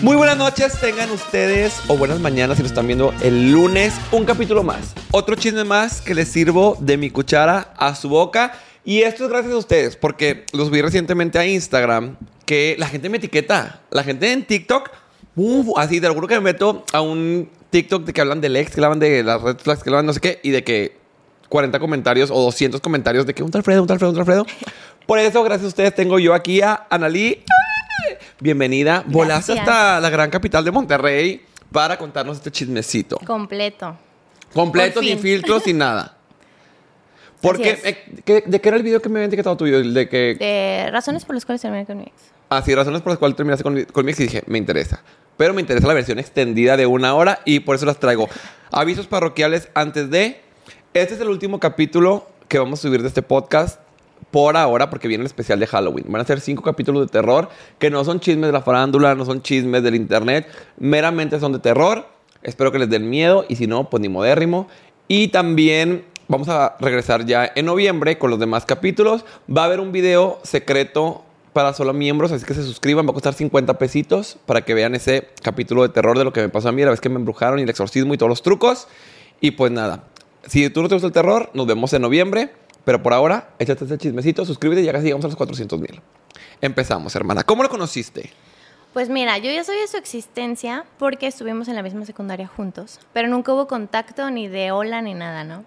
Muy buenas noches, tengan ustedes, o buenas mañanas si lo están viendo el lunes, un capítulo más. Otro chisme más que les sirvo de mi cuchara a su boca. Y esto es gracias a ustedes, porque los vi recientemente a Instagram, que la gente me etiqueta. La gente en TikTok, uf, así, te lo juro que me meto a un TikTok de que hablan del ex, que hablan de las red flags, que hablan no sé qué, y de que 40 comentarios o 200 comentarios de que un tal Alfredo, un tal Alfredo, un tal Alfredo. Por eso, gracias a ustedes, tengo yo aquí a Analí. Bienvenida. Volaste hasta la gran capital de Monterrey para contarnos este chismecito. Completo. Completo, sin filtros, sin nada. Porque, eh, ¿qué- ¿de qué era el video que me habían etiquetado tuyo? De que, De razones por las cuales terminé con mi ex. así, razones por las cuales terminaste con, con mi ex y dije, me interesa. Pero me interesa la versión extendida de una hora y por eso las traigo. Avisos parroquiales antes de... Este es el último capítulo que vamos a subir de este podcast por ahora porque viene el especial de Halloween. Van a ser cinco capítulos de terror que no son chismes de la farándula, no son chismes del internet, meramente son de terror. Espero que les den miedo y si no, pues ni modérrimo. Y también vamos a regresar ya en noviembre con los demás capítulos. Va a haber un video secreto para solo miembros, así que se suscriban. Va a costar 50 pesitos para que vean ese capítulo de terror de lo que me pasó a mí, la vez que me embrujaron y el exorcismo y todos los trucos. Y pues nada, si tú no te gusta el terror, nos vemos en noviembre. Pero por ahora, échate ese chismecito, suscríbete y ya casi llegamos a los 400 mil. Empezamos, hermana. ¿Cómo lo conociste? Pues mira, yo ya sabía su existencia porque estuvimos en la misma secundaria juntos, pero nunca hubo contacto ni de hola ni nada, ¿no?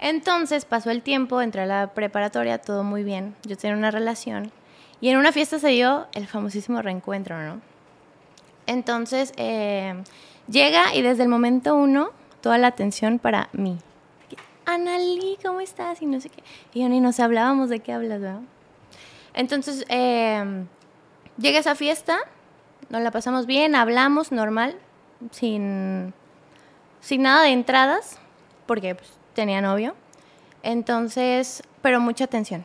Entonces pasó el tiempo, entré a la preparatoria, todo muy bien, yo tenía una relación y en una fiesta se dio el famosísimo reencuentro, ¿no? Entonces eh, llega y desde el momento uno, toda la atención para mí. Analí, ¿cómo estás? Y no sé qué. Y yo ni nos hablábamos de qué hablas, ¿verdad? Entonces, eh, llega esa fiesta, nos la pasamos bien, hablamos normal, sin, sin nada de entradas, porque pues, tenía novio. Entonces, pero mucha atención.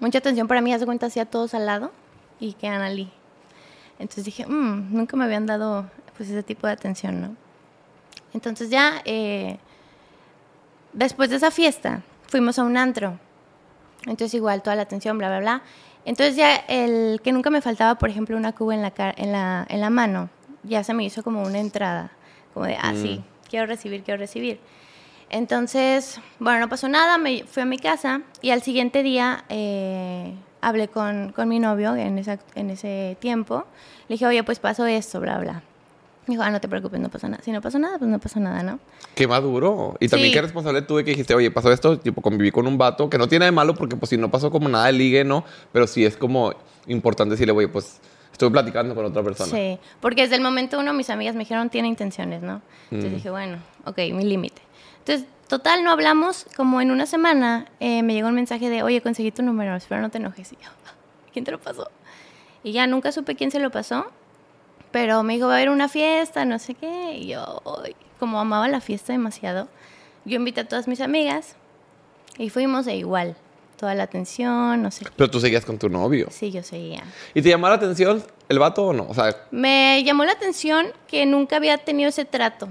Mucha atención para mí, hace cuenta, hacía todos al lado y que Analí. Entonces dije, "Mm, nunca me habían dado pues ese tipo de atención, ¿no? Entonces ya, eh, después de esa fiesta, fuimos a un antro. Entonces igual toda la atención, bla, bla, bla. Entonces ya el que nunca me faltaba, por ejemplo, una cuba en la, en la, en la mano, ya se me hizo como una entrada, como de, ah, sí, quiero recibir, quiero recibir. Entonces, bueno, no pasó nada, me fui a mi casa y al siguiente día eh, hablé con, con mi novio en, esa- en ese tiempo. Le dije, oye, pues pasó esto, bla, bla. Me dijo, ah, no te preocupes, no pasa nada. Si no pasó nada, pues no pasó nada, ¿no? Qué maduro. Y también Sí. qué responsable tuve que dijiste, oye, pasó esto, tipo, conviví con un vato, que no tiene de malo porque pues si no pasó como nada de ligue, ¿no? Pero sí es como importante decirle, oye, pues estoy platicando con otra persona. Sí, porque desde el momento uno mis amigas me dijeron tiene intenciones, ¿no? Entonces Mm. dije, bueno, ok, mi límite. Entonces, total, no hablamos, como en una semana eh, me llegó un mensaje de, oye, conseguí tu número, espero no te enojes. Y yo, ¿quién te lo pasó? Y ya nunca supe quién se lo pasó, pero me dijo, va a haber una fiesta, no sé qué. Y yo, como amaba la fiesta demasiado, yo invité a todas mis amigas y fuimos e igual, toda la atención, no sé qué. Pero tú seguías con tu novio. Sí, yo seguía. ¿Y te llamó la atención el vato o no? O sea, Me llamó la atención que nunca había tenido ese trato.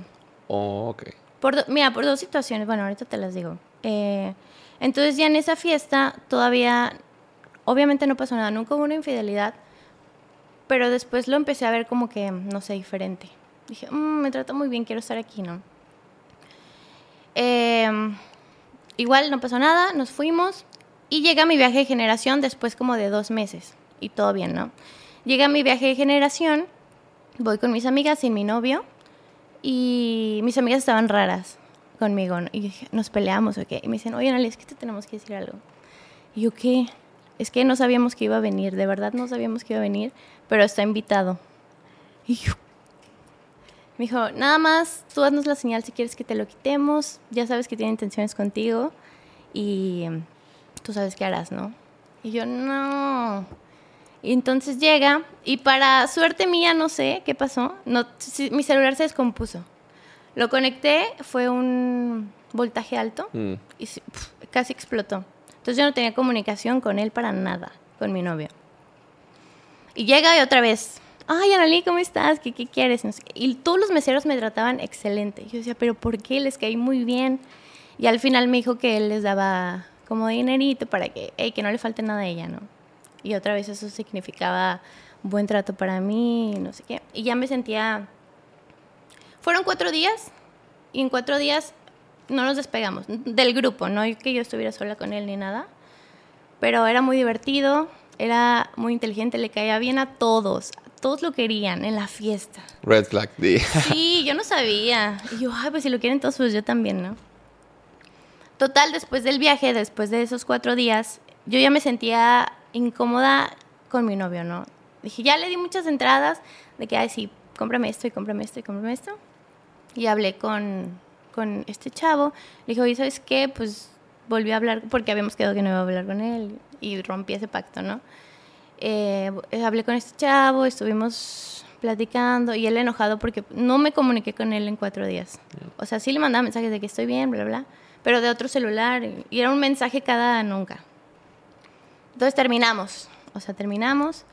oh, ok. Por do- mira, por dos situaciones. Bueno, ahorita te las digo. Eh, entonces ya en esa fiesta todavía, obviamente no pasó nada, nunca hubo una infidelidad, pero después lo empecé a ver como que, no sé, diferente. Dije, "Mm, me trata muy bien, quiero estar aquí, ¿no? Eh, igual no pasó nada, nos fuimos y llega mi viaje de generación después como de dos meses y todo bien, ¿no? Llega mi viaje de generación, voy con mis amigas sin mi novio y mis amigas estaban raras conmigo y nos peleamos o qué. Y me dicen, oye, Analia, es que te tenemos que decir algo. Y yo, ¿qué? Es que no sabíamos que iba a venir, de verdad no sabíamos que iba a venir, pero está invitado. Y yo, me dijo, nada más, tú haznos la señal si quieres que te lo quitemos, ya sabes que tiene intenciones contigo y tú sabes qué harás, ¿no? Y yo, no. Y entonces llega y para suerte mía, no sé qué pasó, no, mi celular se descompuso. Lo conecté, fue un voltaje alto Mm. y casi explotó. Entonces yo no tenía comunicación con él para nada, con mi novio. Y llega otra vez, ay, Analí, ¿cómo estás? ¿Qué, qué quieres? Y todos los meseros me trataban excelente. Yo decía, pero ¿por qué? Les caí muy bien. Y al final me dijo que él les daba como dinerito para que, hey, que no le falte nada a ella, ¿no? Y otra vez eso significaba buen trato para mí, no sé qué. Y ya me sentía... Fueron cuatro días y en cuatro días no nos despegamos del grupo, no que yo estuviera sola con él ni nada, pero era muy divertido, era muy inteligente, le caía bien a todos, todos lo querían en la fiesta. Red flag. di. Sí, yo no sabía. Y yo, ay, pues si lo quieren todos, pues yo también, ¿no? Total, después del viaje, después de esos cuatro días, yo ya me sentía incómoda con mi novio, ¿no? Dije, ya le di muchas entradas de que, ay, sí, cómprame esto y cómprame esto y cómprame esto. Y hablé con, con este chavo. Le dije, oye, ¿sabes qué? Pues volví a hablar, porque habíamos quedado que no iba a hablar con él y rompí ese pacto, ¿no? Eh, hablé con este chavo, estuvimos platicando y él enojado porque no me comuniqué con él en cuatro días. O sea, sí le mandaba mensajes de que estoy bien, bla, bla, pero de otro celular y era un mensaje cada nunca. Entonces terminamos, o sea, terminamos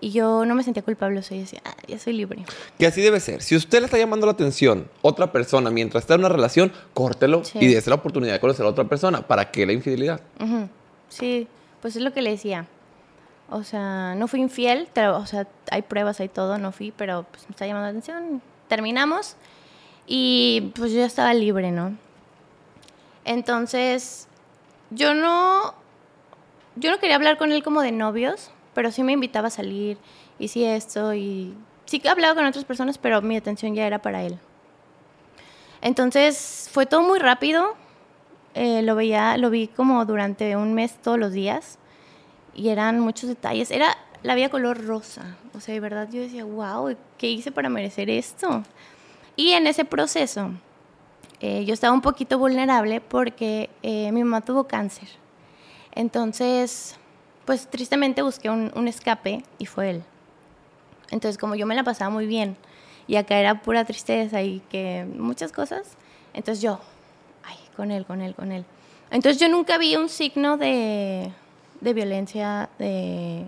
y yo no me sentía culpable, o sea, yo decía, ah, ya soy libre. Que así debe ser. Si usted le está llamando la atención otra persona mientras está en una relación, córtelo Sí. y dése la oportunidad de conocer a otra persona. ¿Para qué la infidelidad? Ujú. Sí, pues es lo que le decía. O sea, no fui infiel, o sea, hay pruebas, hay todo, no fui, pero pues me está llamando la atención. Terminamos y pues yo ya estaba libre, ¿no? Entonces, yo no, yo no quería hablar con él como de novios, pero sí me invitaba a salir y sí esto y sí que hablaba con otras personas, pero mi atención ya era para él. Entonces, fue todo muy rápido. Eh, lo veía, lo vi como durante un mes todos los días y eran muchos detalles. Era la vida color rosa. O sea, de verdad yo decía, wow, ¿qué hice para merecer esto? Y en ese proceso eh, yo estaba un poquito vulnerable porque eh, mi mamá tuvo cáncer. Entonces, pues tristemente busqué un, un escape y fue él. Entonces, como yo me la pasaba muy bien y acá era pura tristeza y que muchas cosas, entonces yo, con él, con él, con él. Entonces yo nunca vi un signo de, de violencia, de,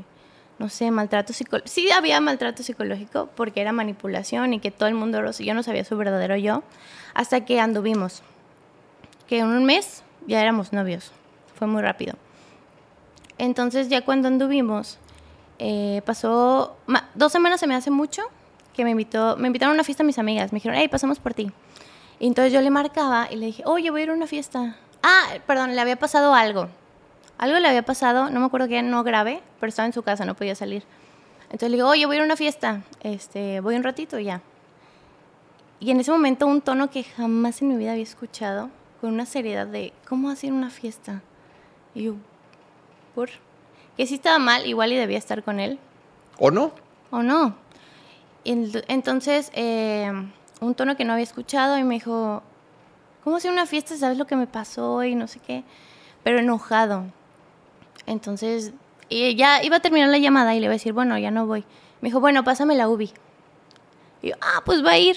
no sé, maltrato psicológico. Sí había maltrato psicológico porque era manipulación y que todo el mundo, yo no sabía su verdadero yo, hasta que anduvimos. Que en un mes ya éramos novios. Fue muy rápido. Entonces ya cuando anduvimos, eh, pasó dos semanas se me hace mucho que me invitó, me invitaron a una fiesta mis amigas, me dijeron, hey, pasamos por ti. Y entonces yo le marcaba y le dije, oye, voy a ir a una fiesta. Ah, perdón, le había pasado algo. Algo le había pasado, no me acuerdo qué, no grave, pero estaba en su casa, no podía salir. Entonces le digo, oye, voy a ir a una fiesta, este, voy un ratito y ya. Y en ese momento un tono que jamás en mi vida había escuchado, con una seriedad de, ¿cómo hacer una fiesta? Y yo, ¿por? Que sí estaba mal, igual y debía estar con él, ¿O no? o no. Entonces, eh, un tono que no había escuchado y me dijo, ¿cómo hacer una fiesta? ¿Sabes lo que me pasó? Y no sé qué. Pero enojado. Entonces, y ya iba a terminar la llamada y le iba a decir, bueno, ya no voy. Me dijo, bueno, pásame la UBI. Y yo, ah, pues va a ir.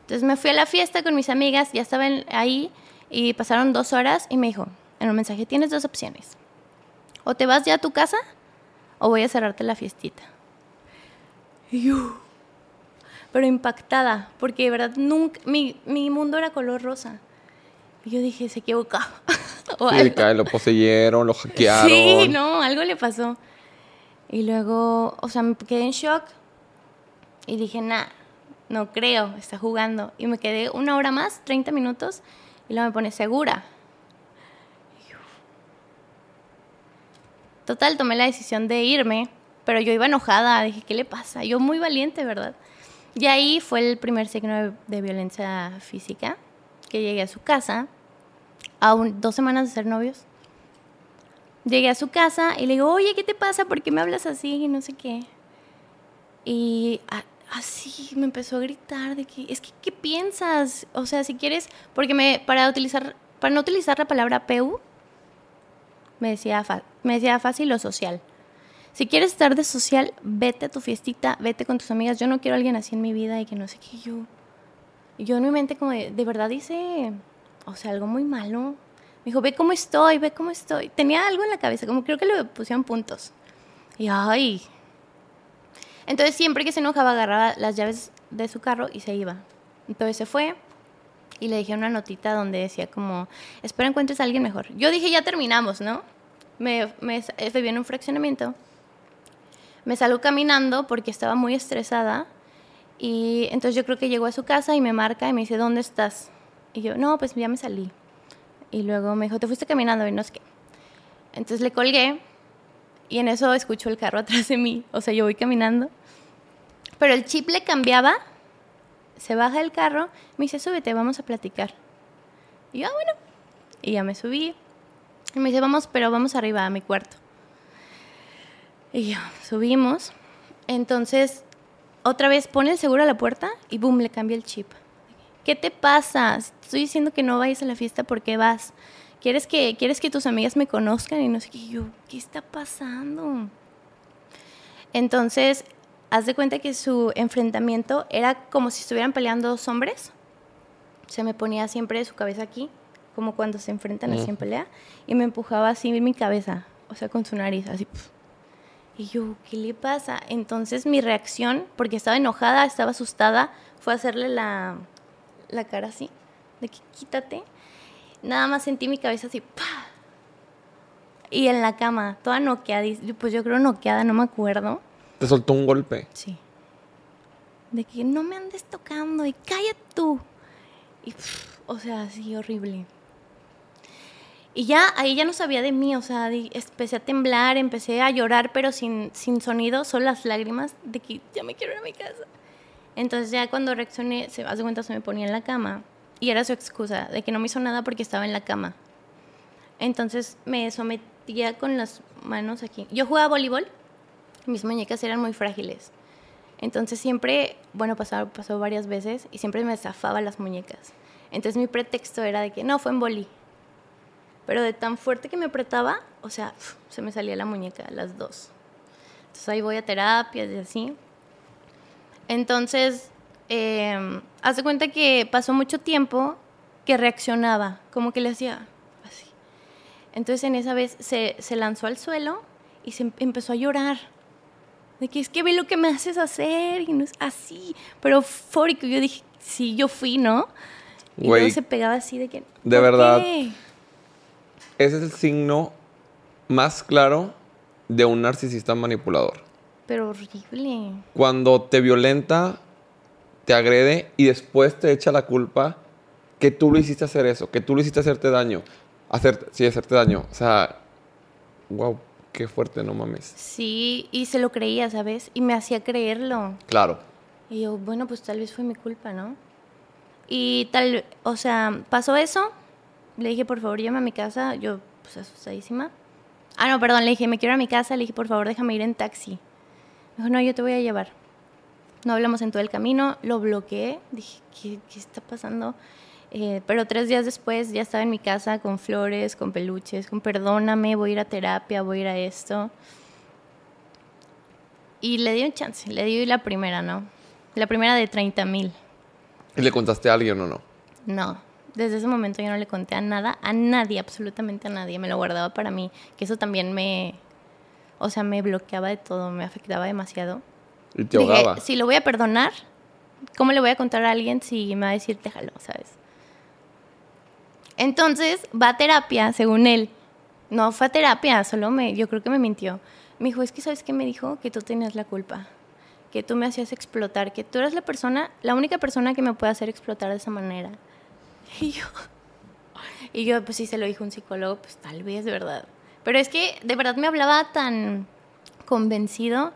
Entonces me fui a la fiesta con mis amigas, ya estaban ahí y pasaron dos horas y me dijo, en un mensaje, tienes dos opciones. O te vas ya a tu casa o voy a cerrarte la fiestita. Y yo, pero impactada, porque de verdad nunca, mi, mi mundo era color rosa. Y yo dije, se equivocó. o Sí, cae, lo poseyeron, lo hackearon. Sí, no, algo le pasó. Y luego, o sea, me quedé en shock y dije, nah, no creo, está jugando. Y me quedé una hora más, 30 minutos, y luego me pone segura. Total, tomé la decisión de irme, pero yo iba enojada, dije, ¿qué le pasa? Yo muy valiente, ¿verdad? Y ahí fue el primer signo de, violencia física, que llegué a su casa, a un- dos semanas de ser novios. Llegué a su casa y le digo, oye, ¿qué te pasa? ¿Por qué me hablas así? Y no sé qué. Y así me empezó a gritar de que, es que, ¿qué piensas? O sea, si quieres, porque me, para utilizar, para no utilizar la palabra PU, me decía, me decía fácil o social. Si quieres estar de social, vete a tu fiestita, vete con tus amigas. Yo no quiero a alguien así en mi vida y que no sé qué yo. Yo en mi mente como de, de verdad hice, o sea, algo muy malo. Me dijo, ve cómo estoy, ve cómo estoy. Tenía algo en la cabeza, como creo que le pusieron puntos. Y ay. Entonces siempre que se enojaba agarraba las llaves de su carro y se iba. Entonces se fue. y le dejé una notita donde decía como, espera encuentres a alguien mejor. Yo dije, ya terminamos, ¿no? Me, me viví en un fraccionamiento. Me salgo caminando porque estaba muy estresada y entonces yo creo que llegó a su casa y me marca y me dice, ¿dónde estás? Y yo, no, pues ya me salí. Y luego me dijo, te fuiste caminando y no sé qué. Entonces le colgué y en eso escucho el carro atrás de mí. O sea, yo voy caminando. Pero el chip le cambiaba se baja del carro, me dice, súbete, vamos a platicar. Y yo, ah, bueno. Y ya me subí. Y me dice, vamos, pero vamos arriba a mi cuarto. Y yo, subimos. Entonces, otra vez pone el seguro a la puerta y boom, le cambia el chip. ¿Qué te pasa? Estoy diciendo que no vayas a la fiesta porque vas. ¿Quieres que, ¿Quieres que tus amigas me conozcan? Y no sé qué. Y yo, ¿qué está pasando? Entonces, haz de cuenta que su enfrentamiento era como si estuvieran peleando dos hombres. Se me ponía siempre su cabeza aquí, como cuando se enfrentan así en pelea, y me empujaba así mi cabeza, o sea, con su nariz, así. Y yo, ¿qué le pasa? Entonces mi reacción, porque estaba enojada, estaba asustada, fue hacerle la, la cara así, de que quítate. Nada más sentí mi cabeza así, Y en la cama, toda noqueada, pues yo creo noqueada, no me acuerdo te soltó un golpe. Sí. De que no me andes tocando y cállate tú. Y, o sea, así horrible. Y ya, ahí ya no sabía de mí, o sea, empecé a temblar, empecé a llorar, pero sin, sin sonido, solo las lágrimas de que ya me quiero ir a mi casa. Entonces ya cuando reaccioné, se hace cuenta, se me ponía en la cama. Y era su excusa, de que no me hizo nada porque estaba en la cama. Entonces me sometía con las manos aquí. Yo jugaba voleibol mis muñecas eran muy frágiles. Entonces siempre, bueno, pasó, pasó varias veces y siempre me zafaba las muñecas. Entonces mi pretexto era de que no, fue en boli. Pero de tan fuerte que me apretaba, o sea, se me salía la muñeca, las dos. Entonces ahí voy a terapias y así. Entonces, eh, haz de cuenta que pasó mucho tiempo que reaccionaba, como que le hacía así. Entonces en esa vez se, se lanzó al suelo y se em, empezó a llorar de que es que ve lo que me haces hacer y no es así, pero eufórico. Yo dije, sí, yo fui, ¿no? Y luego se pegaba así de que... De verdad. Ese es el signo más claro de un narcisista manipulador. Pero horrible. Cuando te violenta, te agrede y después te echa la culpa que tú lo hiciste hacer eso, que tú lo hiciste hacerte daño. Hacer, sí, hacerte daño. O sea, wow, Qué fuerte, no mames. Sí, y se lo creía, ¿sabes? Y me hacía creerlo. Claro. Y yo, bueno, pues tal vez fue mi culpa, ¿no? Y tal, o sea, pasó eso. Le dije, por favor, llama a mi casa. Yo, pues asustadísima. Ah, no, perdón, le dije, me quiero ir a mi casa. Le dije, por favor, déjame ir en taxi. Me dijo, no, yo te voy a llevar. No hablamos en todo el camino. Lo bloqueé. Dije, ¿qué, qué está pasando? Eh, pero tres días después ya estaba en mi casa con flores, con peluches, con perdóname, voy a ir a terapia, voy a ir a esto. Y le di un chance, le di la primera, ¿no? La primera de 30 mil. ¿Y le contaste a alguien o no? No, desde ese momento yo no le conté a nada, a nadie, absolutamente a nadie. Me lo guardaba para mí, que eso también me, o sea, me bloqueaba de todo, me afectaba demasiado. Y te ahogaba. si lo voy a perdonar, ¿cómo le voy a contar a alguien si me va a decir déjalo, sabes? Entonces va a terapia, según él. No fue a terapia, solo me, yo creo que me mintió. Me dijo, es que sabes qué me dijo que tú tenías la culpa, que tú me hacías explotar, que tú eres la persona, la única persona que me puede hacer explotar de esa manera. Y yo, y yo pues sí se lo dijo un psicólogo, pues tal vez, verdad. Pero es que de verdad me hablaba tan convencido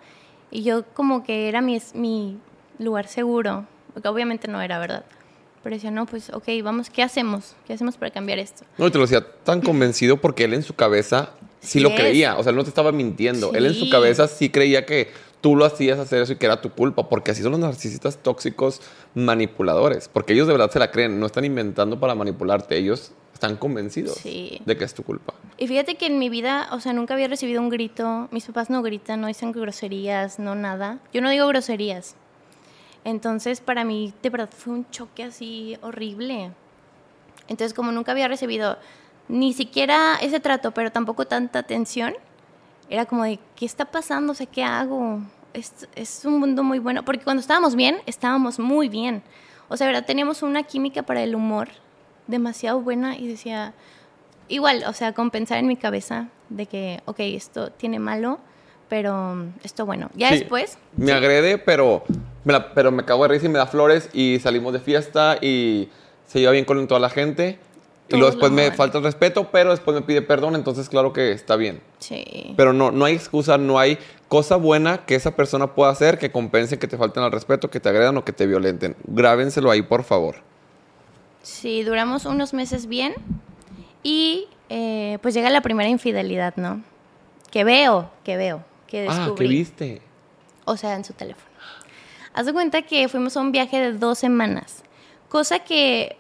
y yo como que era mi, mi lugar seguro, porque obviamente no era verdad. Pero decía, no, pues, ok, vamos, ¿qué hacemos? ¿Qué hacemos para cambiar esto? No, te lo decía tan convencido porque él en su cabeza sí, lo creía. O sea, él no te estaba mintiendo. Él en su cabeza sí creía que tú lo hacías hacer eso y que era tu culpa. Porque así son los narcisistas tóxicos manipuladores. Porque ellos de verdad se la creen. No están inventando para manipularte. Ellos están convencidos de que es tu culpa. Y fíjate que en mi vida, o sea, nunca había recibido un grito. Mis papás no gritan, no dicen groserías, no nada. Yo no digo groserías. Entonces, para mí, de verdad, fue un choque así horrible. Entonces, como nunca había recibido ni siquiera ese trato, pero tampoco tanta atención, era como de, ¿qué está pasando? O sea, ¿qué hago? Es, es un mundo muy bueno, porque cuando estábamos bien, estábamos muy bien. O sea, ¿verdad? Teníamos una química para el humor demasiado buena y decía, igual, o sea, compensar en mi cabeza de que, ok, esto tiene malo, pero esto bueno. Ya Sí, después, Me agrede, pero me, la- pero me cago de risa y me da flores y salimos de fiesta y se lleva bien con toda la gente. Y luego después me falta el respeto, pero después me pide perdón, entonces claro que está bien. sí. Pero no, no hay excusa, no hay cosa buena que esa persona pueda hacer que compense que te falten al respeto, que te agredan o que te violenten. Grábenselo ahí, por favor. Sí, duramos unos meses bien y eh, pues llega la primera infidelidad, ¿no? Que veo, que veo, que Ah, ¿qué descubrí. viste? o sea, en su teléfono. Haz de cuenta que fuimos a un viaje de dos semanas, cosa que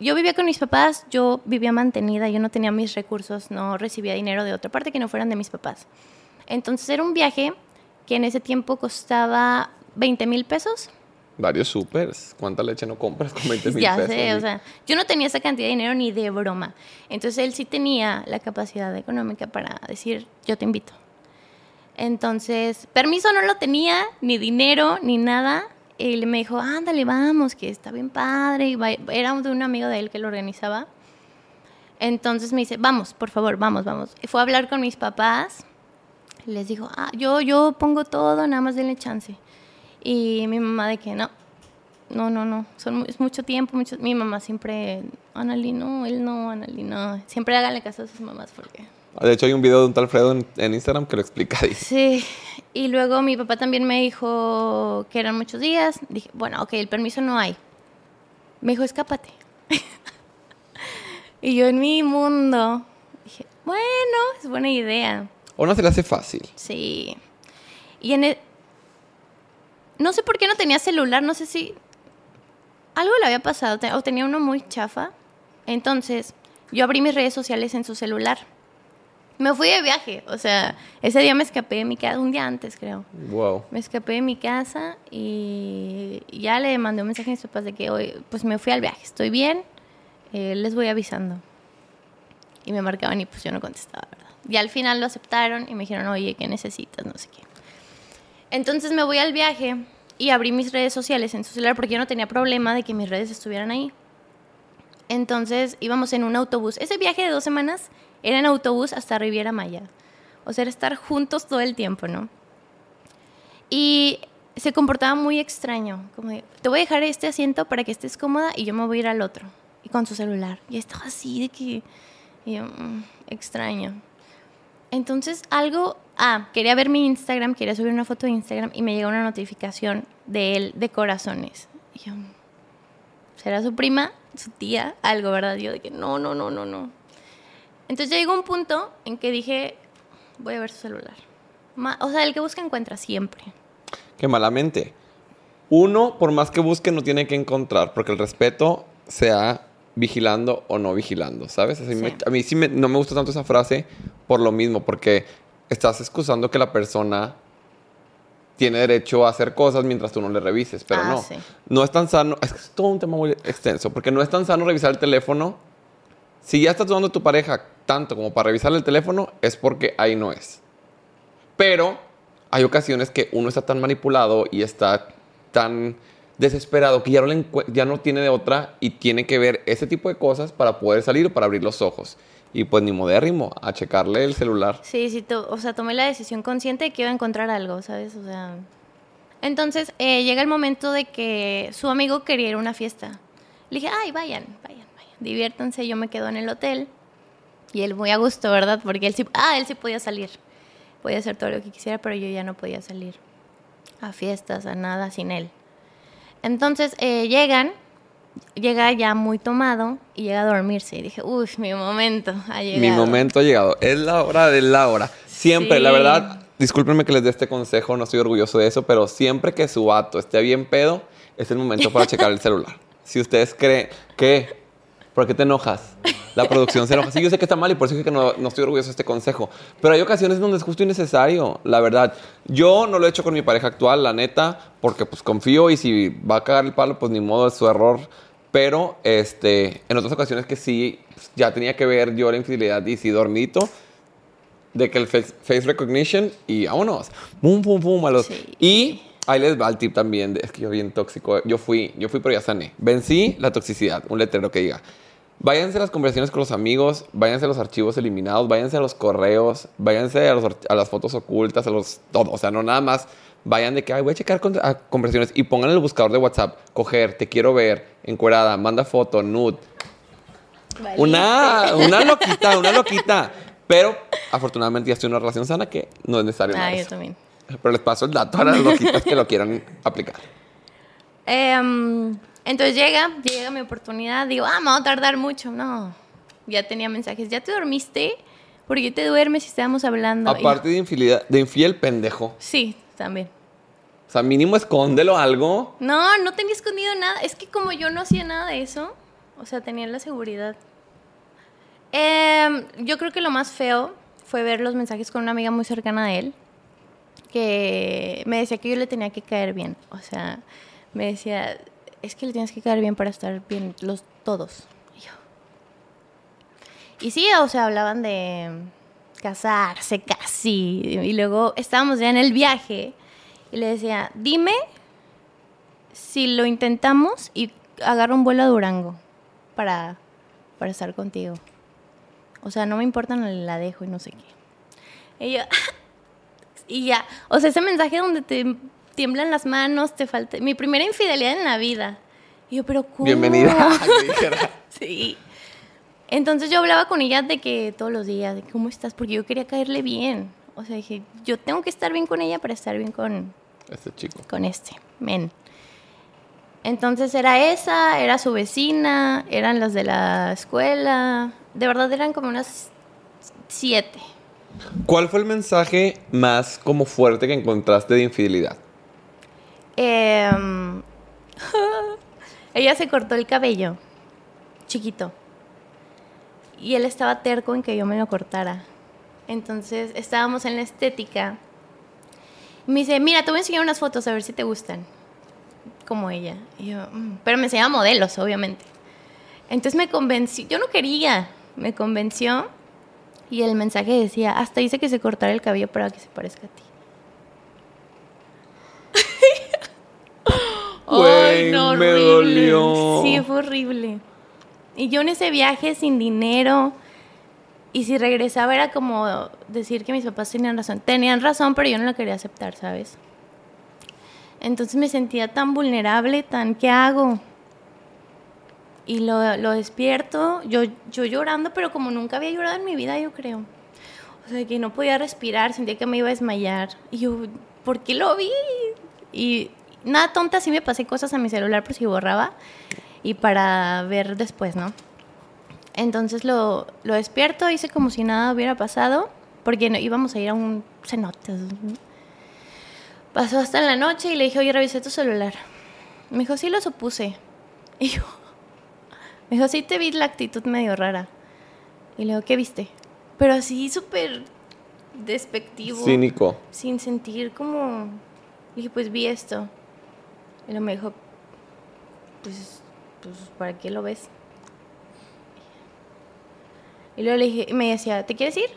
yo vivía con mis papás, yo vivía mantenida, yo no tenía mis recursos, no recibía dinero de otra parte que no fueran de mis papás. Entonces era un viaje que en ese tiempo costaba 20 mil pesos. Varios supers. ¿Cuánta leche no compras con 20 mil Ya pesos? sé, o sea, yo no tenía esa cantidad de dinero ni de broma. Entonces él sí tenía la capacidad económica para decir, yo te invito. Entonces, permiso no lo tenía, ni dinero, ni nada. Él me dijo, ándale, vamos, que está bien padre. Y era de un amigo de él que lo organizaba. Entonces me dice, vamos, por favor, vamos, vamos. Y fue a hablar con mis papás. Les dijo, ah, yo, yo pongo todo, nada más denle chance. Y mi mamá de que no, no, no, no, son, es mucho tiempo, mucho, mi mamá siempre, Anali, no, él no, Anali, no. Siempre háganle caso a sus mamás porque... De hecho, hay un video de un tal Fredo en, en Instagram que lo explica. Dice, Sí, y luego mi papá también me dijo que eran muchos días. Dije, bueno, ok, el permiso no hay. Me dijo, escápate. y yo en mi mundo dije, bueno, es buena idea. o no se le hace fácil. Sí. Y en el... No sé por qué no tenía celular, no sé si algo le había pasado o tenía uno muy chafa. Entonces, yo abrí mis redes sociales en su celular. Me fui de viaje, o sea, ese día me escapé de mi casa, un día antes creo. Wow. Me escapé de mi casa y ya le mandé un mensaje a mis papás de que hoy, pues me fui al viaje, estoy bien, eh, les voy avisando. Y me marcaban y pues yo no contestaba, ¿verdad? Y al final lo aceptaron y me dijeron, oye, ¿qué necesitas? No sé qué. Entonces me voy al viaje y abrí mis redes sociales en su celular porque yo no tenía problema de que mis redes estuvieran ahí. Entonces íbamos en un autobús. Ese viaje de dos semanas era en autobús hasta Riviera Maya. O sea, era estar juntos todo el tiempo, ¿no? Y se comportaba muy extraño. Como te voy a dejar este asiento para que estés cómoda y yo me voy a ir al otro. Y con su celular. Y estaba así de que... y yo, "Mm, extraño. Entonces algo... Ah, quería ver mi Instagram, quería subir una foto de Instagram y me llegó una notificación de él de corazones. Y yo, ¿será su prima? ¿Su tía? Algo, ¿verdad? Yo de que no, no, no, no, no. Entonces llegó un punto en que dije, voy a ver su celular. O sea, el que busca encuentra siempre. Qué malamente. Uno, por más que busque, no tiene que encontrar, porque el respeto sea vigilando o no vigilando, ¿sabes? Así Sí. me- a mí sí me- no me gusta tanto esa frase por lo mismo, porque estás excusando que la persona tiene derecho a hacer cosas mientras tú no le revises, pero Ah, no. sí. No es tan sano, es es todo un tema muy extenso, porque no es tan sano revisar el teléfono. Si ya estás dudando de tu pareja tanto como para revisar el teléfono, es porque ahí no es. Pero hay ocasiones que uno está tan manipulado y está tan desesperado que ya no, le ya no tiene de otra y tiene que ver ese tipo de cosas para poder salir o para abrir los ojos. Y pues ni modérrimo, a checarle el celular. Sí, sí, o sea, tomé la decisión consciente de que iba a encontrar algo, ¿sabes? O sea... Entonces, eh, llega el momento de que su amigo quería ir a una fiesta. Le dije, ay, vayan, vayan, diviértanse, yo me quedo en el hotel. Y él muy a gusto, ¿verdad? Porque él sí, ah, él sí podía salir. Podía hacer todo lo que quisiera, pero yo ya no podía salir a fiestas, a nada sin él. Entonces, eh, llegan, llega ya muy tomado y llega a dormirse. Y dije, uy, mi momento ha llegado. Mi momento ha llegado. Es la hora de la hora. Siempre, Sí. la verdad, discúlpenme que les dé este consejo, no estoy orgulloso de eso, pero siempre que su vato esté bien pedo, es el momento para checar el celular. Si ustedes creen que... ¿Por qué te enojas? La producción se enoja. Sí, yo sé que está mal y por eso es que no, no estoy orgulloso de este consejo. Pero hay ocasiones donde es justo y necesario, la verdad. Yo no lo he hecho con mi pareja actual, la neta, porque pues confío y si va a cagar el palo, pues ni modo, es su error. Pero este, en otras ocasiones que sí, pues, ya tenía que ver yo la infidelidad y sí dormito, de que el face, face recognition y vámonos. Pum, pum, pum, a los- Sí. Y Ahí les va el tip también. de- es que yo bien tóxico. Yo fui, yo fui, pero ya sané. Vencí la toxicidad. Un letrero que diga. Váyanse a las conversaciones con los amigos, váyanse a los archivos eliminados, váyanse a los correos, váyanse a, los a las fotos ocultas, a los todo. O sea, no nada más vayan de que Ay, voy a checar con- a conversaciones y pongan en el buscador de WhatsApp, coger, te quiero ver, encuerada, manda foto, nude. Una, una loquita, una loquita. Pero afortunadamente ya estoy en una relación sana que no es necesario. nada Ah, de yo eso. también. Pero les paso el dato a las loquitas que lo quieran aplicar. Em, entonces llega, llega mi oportunidad, digo, ah, me va a tardar mucho. No, ya tenía mensajes, ¿ya te dormiste? ¿Por qué te duermes si estábamos hablando? Y- Aparte de infidelidad, de infiel pendejo. sí, también. O sea, mínimo escóndelo algo. No, no tenía escondido nada. Es que como yo no hacía nada de eso, o sea, tenía la seguridad. Em, yo creo que lo más feo fue ver los mensajes con una amiga muy cercana a él, que me decía que yo le tenía que caer bien. O sea, me decía, es que le tienes que caer bien para estar bien los todos. Y yo. Y sí, o sea, hablaban de casarse casi. Y luego estábamos ya en el viaje y le decía, dime si lo intentamos y agarro un vuelo a Durango para, para estar contigo. O sea, no me importa, no la dejo y no sé qué. Y yo, y ya, o sea, ese mensaje donde te tiemblan las manos, te falta, mi primera infidelidad en la vida. Y yo, pero ¿cómo? Bienvenida. Sí. Entonces yo hablaba con ella de que todos los días, de cómo estás, porque yo quería caerle bien. O sea, dije, yo tengo que estar bien con ella para estar bien con, Este chico. con este, men. Entonces era esa, era su vecina, eran las de la escuela. De verdad eran como unas siete. ¿Cuál fue el mensaje más como fuerte que encontraste de infidelidad? Em, ella se cortó el cabello, chiquito. Y él estaba terco en que yo me lo cortara. Entonces estábamos en la estética. Me dice, mira, te voy a enseñar unas fotos a ver si te gustan. Como ella. Yo, "Mm". pero me enseñaba modelos, obviamente. Entonces me convenció, yo no quería, me convenció. Y el mensaje decía, hasta dice que se cortara el cabello para que se parezca a ti. Güey, me horrible. dolió. Sí, fue horrible. Y yo en ese viaje sin dinero. Y si regresaba era como decir que mis papás tenían razón. Tenían razón, pero yo no la quería aceptar, ¿sabes? Entonces me sentía tan vulnerable, tan ¿qué hago? Y lo, lo despierto, yo, yo llorando, pero como nunca había llorado en mi vida, yo creo. O sea, que no podía respirar, sentía que me iba a desmayar. Y yo, ¿por qué lo vi? Y nada tonta, sí me pasé cosas a mi celular por si borraba y para ver después, ¿no? Entonces lo, lo despierto, hice como si nada hubiera pasado, porque no- íbamos a ir a un cenote. Pasó hasta la noche y le dije, oye, revisé tu celular. Me dijo, sí lo supuse. Y yo, me dijo, sí te vi la actitud medio rara. Y le digo, ¿qué viste? Pero así súper despectivo Cínico. sin sentir como... Dije, pues vi esto. Y luego me dijo, pues, pues, ¿para qué lo ves? Y luego le dije, me decía, ¿te quieres ir?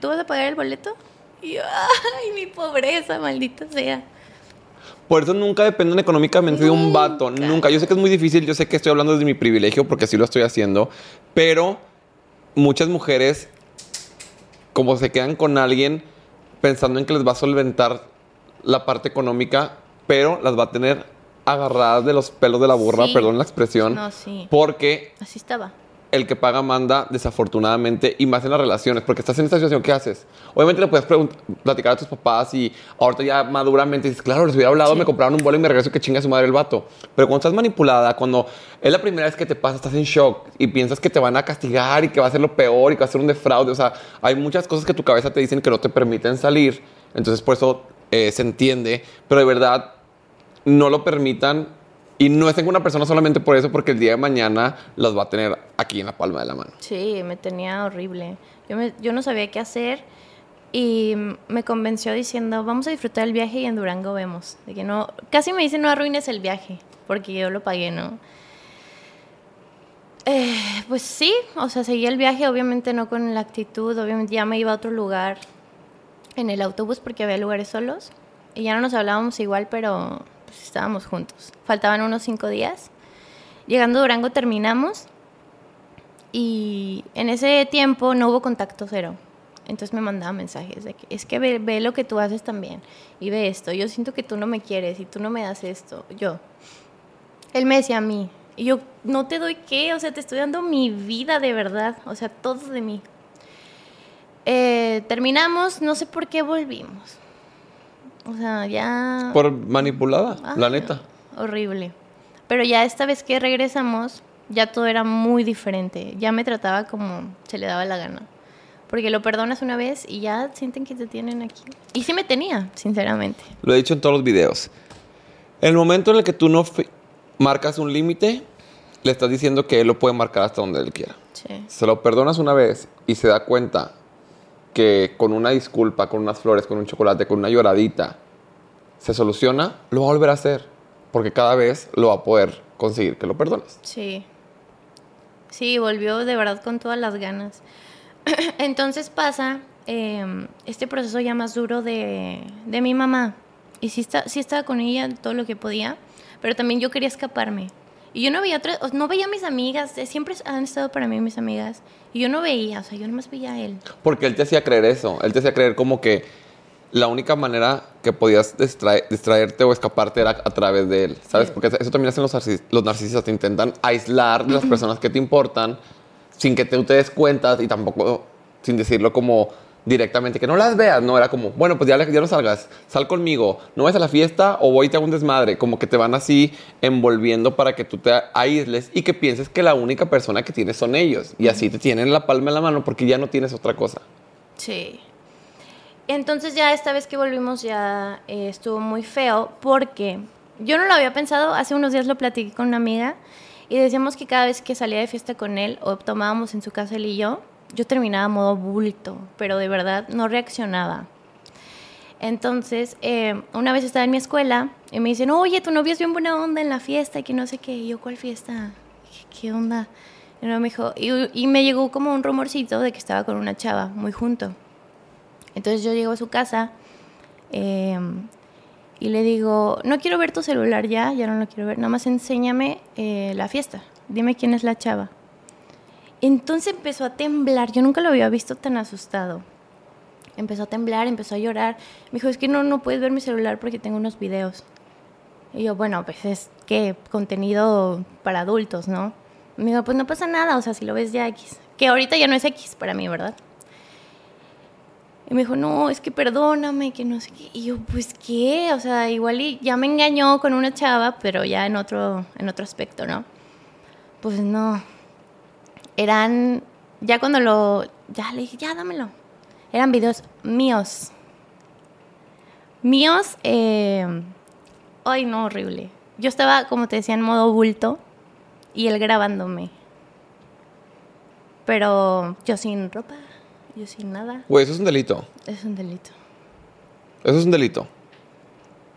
¿Tú vas a pagar el boleto? Y yo, ay, mi pobreza, maldita sea. Por eso nunca dependen económicamente de un vato. Nunca. Yo sé que es muy difícil, yo sé que estoy hablando desde mi privilegio porque así lo estoy haciendo, pero muchas mujeres, como se quedan con alguien pensando en que les va a solventar la parte económica, pero las va a tener agarradas de los pelos de la burra, Sí. perdón la expresión, No, sí. porque Así estaba. El que paga manda, desafortunadamente, y más en las relaciones, porque estás en esta situación, ¿qué haces? Obviamente le puedes platicar a tus papás y ahorita ya maduramente dices, claro, les hubiera hablado, Sí. me compraron un vuelo y me regreso, que chinga su madre el vato. Pero cuando estás manipulada, cuando es la primera vez que te pasa, estás en shock y piensas que te van a castigar y que va a ser lo peor y que va a ser un defraude, o sea, hay muchas cosas que tu cabeza te dicen que no te permiten salir, entonces por eso eh, se entiende, pero de verdad no lo permitan y no es en una persona solamente por eso, porque el día de mañana las va a tener aquí en la palma de la mano. Sí, me tenía horrible. Yo, me- yo no sabía qué hacer y me convenció diciendo, vamos a disfrutar el viaje y en Durango vemos. De que no, casi me dice, no arruines el viaje, porque yo lo pagué, ¿no? Eh, pues sí, o sea, seguí el viaje, obviamente no con la actitud, obviamente ya me iba a otro lugar en el autobús porque había lugares solos. y ya no nos hablábamos igual, pero estábamos juntos. Faltaban unos cinco días. Llegando a Durango terminamos y en ese tiempo no hubo contacto cero. Entonces me mandaba mensajes de que es que ve, ve, lo que tú haces también y ve esto. Yo siento que tú no me quieres y tú no me das esto. Yo. Él me decía a mí. Y yo, no te doy qué, o sea, te estoy dando mi vida de verdad, o sea, todo de mí. Eh, terminamos, no sé por qué volvimos. O sea, ya... Por manipulada, Ah, la neta. Horrible. Pero ya esta vez que regresamos, ya todo era muy diferente. Ya me trataba como se le daba la gana. Porque lo perdonas una vez y ya sienten que te tienen aquí. Y sí me tenía, sinceramente. Lo he dicho en todos los videos. El momento en el que tú no marcas un límite, le estás diciendo que él lo puede marcar hasta donde él quiera. Sí. Se lo perdonas una vez y se da cuenta que con una disculpa, con unas flores, con un chocolate, con una lloradita, se soluciona, lo va a volver a hacer. Porque cada vez lo va a poder conseguir que lo perdones. Sí. Sí, volvió de verdad con todas las ganas. Entonces pasa eh, este proceso ya más duro de, de mi mamá. Y sí, está, sí estaba con ella todo lo que podía, pero también yo quería escaparme. Y yo no veía otras, no veía a mis amigas, eh, siempre han estado para mí mis amigas. Y yo no veía, o sea, yo nomás veía a él. Porque él te hacía creer eso. Él te hacía creer como que la única manera que podías distrae- distraerte o escaparte era a través de él. ¿Sabes? Porque eso también hacen los, narcis- los narcisistas. Te intentan aislar de las personas que te importan sin que tú te des cuenta y tampoco sin decirlo como directamente. Que no las veas. No, era como, bueno, pues ya, ya no salgas. Sal conmigo. No vayas a la fiesta o voy y te hago un desmadre. Como que te van así envolviendo para que tú te aísles y que pienses que la única persona que tienes son ellos. Y así te tienen la palma en la mano porque ya no tienes otra cosa. Sí. Entonces ya esta vez que volvimos ya eh, estuvo muy feo porque yo no lo había pensado, hace unos días lo platiqué con una amiga y decíamos que cada vez que salía de fiesta con él o tomábamos en su casa él y yo, yo terminaba modo bulto, pero de verdad no reaccionaba. Entonces, eh, una vez estaba en mi escuela y me dicen, oye, tu novio es bien buena onda en la fiesta y que no sé qué. Y yo, ¿cuál fiesta? ¿Qué, onda? Y me llegó como un rumorcito de que estaba con una chava muy junto. Entonces yo llego a su casa eh, y le digo, no quiero ver tu celular ya, ya no lo quiero ver, nada más enséñame eh, la fiesta, dime quién es la chava. Entonces empezó a temblar, yo nunca lo había visto tan asustado. Empezó a temblar, empezó a llorar. Me dijo, es que no, no puedes ver mi celular porque tengo unos videos. Y yo, bueno, pues es que contenido para adultos, ¿no? Me dijo, pues no pasa nada, o sea, si lo ves ya X. Que ahorita ya no es X para mí, ¿verdad? Y me dijo, no, es que perdóname, que no sé qué. Y yo, pues qué, o sea, igual y ya me engañó con una chava, pero ya en otro, en otro aspecto, ¿no? Pues no. Eran, ya cuando lo, ya le dije, ya dámelo. Eran videos míos. Míos, eh, ay no, horrible. Yo estaba, como te decía, en modo bulto y él grabándome. Pero yo sin ropa, yo sin nada. Güey, eso es un delito. Es un delito. Eso es un delito.